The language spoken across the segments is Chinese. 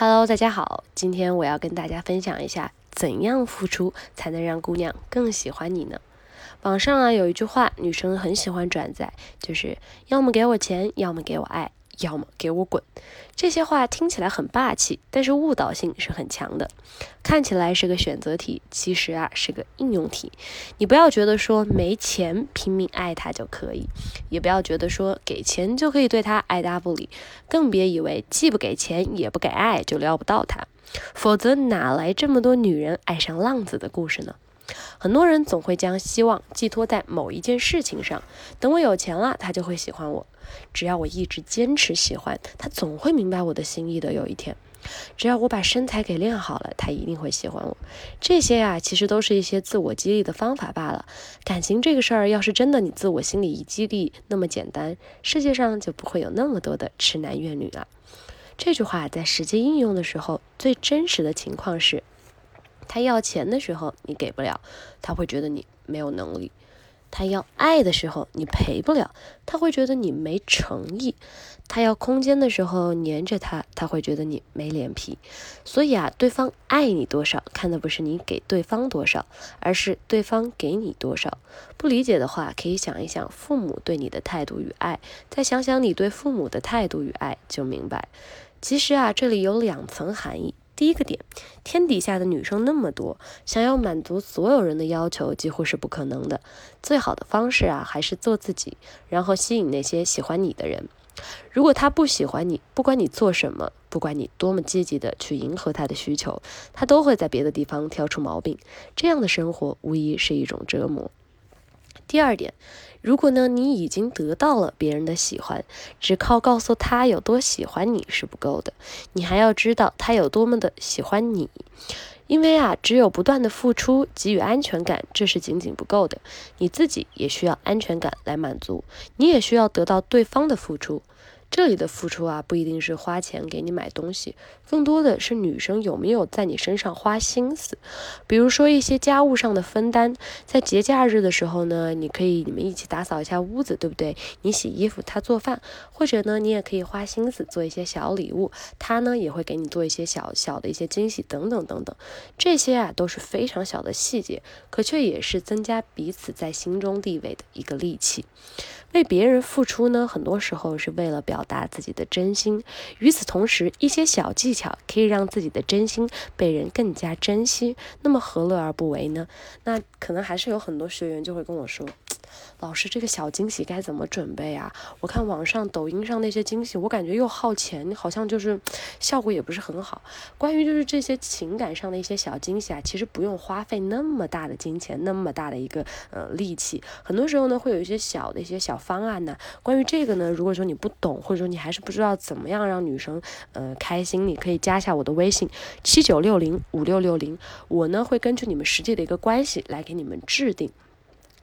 Hello，大家好，今天我要跟大家分享一下，怎样付出才能让姑娘更喜欢你呢？网上啊有一句话，女生很喜欢转载，就是要么给我钱，要么给我爱。要么给我滚！这些话听起来很霸气，但是误导性是很强的。看起来是个选择题，其实啊是个应用题。你不要觉得说没钱拼命爱他就可以，也不要觉得说给钱就可以对他爱答不理，更别以为既不给钱也不给爱就撩不到他。否则哪来这么多女人爱上浪子的故事呢？很多人总会将希望寄托在某一件事情上，等我有钱了，他就会喜欢我。只要我一直坚持喜欢他，总会明白我的心意的。有一天，只要我把身材给练好了，他一定会喜欢我。这些呀，其实都是一些自我激励的方法罢了。感情这个事儿，要是真的你自我心里一激励那么简单，世界上就不会有那么多的痴男怨女了。这句话在实际应用的时候，最真实的情况是，他要钱的时候你给不了，他会觉得你没有能力。他要爱的时候，你陪不了，他会觉得你没诚意；他要空间的时候，黏着他，他会觉得你没脸皮。所以啊，对方爱你多少，看的不是你给对方多少，而是对方给你多少。不理解的话，可以想一想父母对你的态度与爱，再想想你对父母的态度与爱，就明白。其实啊，这里有两层含义。第一个点，天底下的女生那么多，想要满足所有人的要求几乎是不可能的。最好的方式啊，还是做自己，然后吸引那些喜欢你的人。如果他不喜欢你，不管你做什么，不管你多么积极的去迎合他的需求，他都会在别的地方挑出毛病。这样的生活无疑是一种折磨。第二点，如果呢你已经得到了别人的喜欢，只靠告诉他有多喜欢你是不够的，你还要知道他有多么的喜欢你。因为啊，只有不断的付出，给予安全感，这是仅仅不够的，你自己也需要安全感来满足，你也需要得到对方的付出。这里的付出啊，不一定是花钱给你买东西，更多的是女生有没有在你身上花心思。比如说一些家务上的分担，在节假日的时候呢，你可以你们一起打扫一下屋子，对不对？你洗衣服，他做饭，或者呢，你也可以花心思做一些小礼物，他呢也会给你做一些小小的一些惊喜，等等等等。这些啊都是非常小的细节，可却也是增加彼此在心中地位的一个利器。为别人付出呢，很多时候是为了表表达自己的真心。与此同时，一些小技巧可以让自己的真心被人更加珍惜。那么何乐而不为呢？那可能还是有很多学员就会跟我说。老师，这个小惊喜该怎么准备啊？我看网上、抖音上那些惊喜，我感觉又耗钱，好像就是效果也不是很好。关于就是这些情感上的一些小惊喜啊，其实不用花费那么大的金钱，那么大的一个呃力气。很多时候呢，会有一些小的一些小方案呢。关于这个呢，如果说你不懂，或者说你还是不知道怎么样让女生呃开心，你可以加一下我的微信七九六零五六六零，我呢会根据你们实际的一个关系来给你们制定。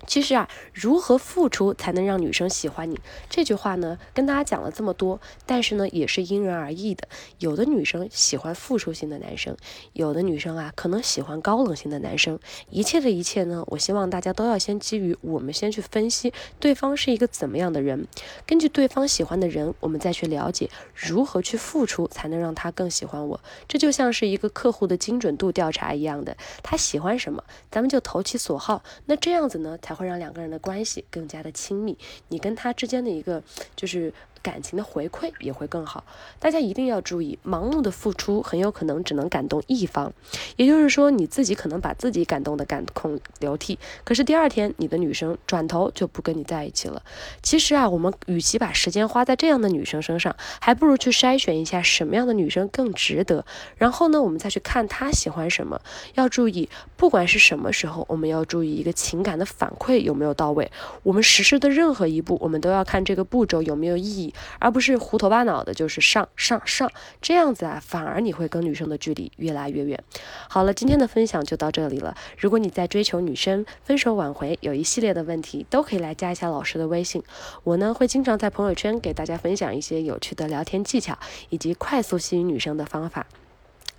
其实啊，如何付出才能让女生喜欢你？这句话呢，跟大家讲了这么多，但是呢，也是因人而异的。有的女生喜欢付出型的男生，有的女生啊，可能喜欢高冷型的男生。一切的一切呢，我希望大家都要先基于我们先去分析对方是一个怎么样的人，根据对方喜欢的人，我们再去了解如何去付出才能让他更喜欢我。这就像是一个客户的精准度调查一样的，他喜欢什么，咱们就投其所好。那这样子呢，才。会让两个人的关系更加的亲密，你跟他之间的一个就是。感情的回馈也会更好。大家一定要注意，盲目的付出很有可能只能感动一方，也就是说你自己可能把自己感动的感空流涕，可是第二天你的女生转头就不跟你在一起了。其实啊，我们与其把时间花在这样的女生身上，还不如去筛选一下什么样的女生更值得。然后呢，我们再去看她喜欢什么。要注意，不管是什么时候，我们要注意一个情感的反馈有没有到位。我们实施的任何一步，我们都要看这个步骤有没有意义。而不是胡头巴脑的，就是上上上这样子啊，反而你会跟女生的距离越来越远。好了，今天的分享就到这里了。如果你在追求女生、分手挽回，有一系列的问题，都可以来加一下老师的微信。我呢会经常在朋友圈给大家分享一些有趣的聊天技巧，以及快速吸引女生的方法。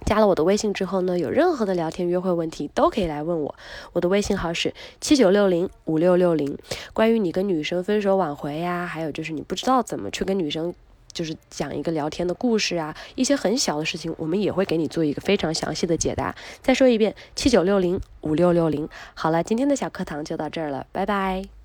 加了我的微信之后呢，有任何的聊天约会问题都可以来问我。我的微信号是七九六零五六六零。关于你跟女生分手挽回呀，还有就是你不知道怎么去跟女生。就是讲一个聊天的故事啊，一些很小的事情，我们也会给你做一个非常详细的解答。再说一遍，七九六零五六六零。好了，今天的小课堂就到这儿了，拜拜。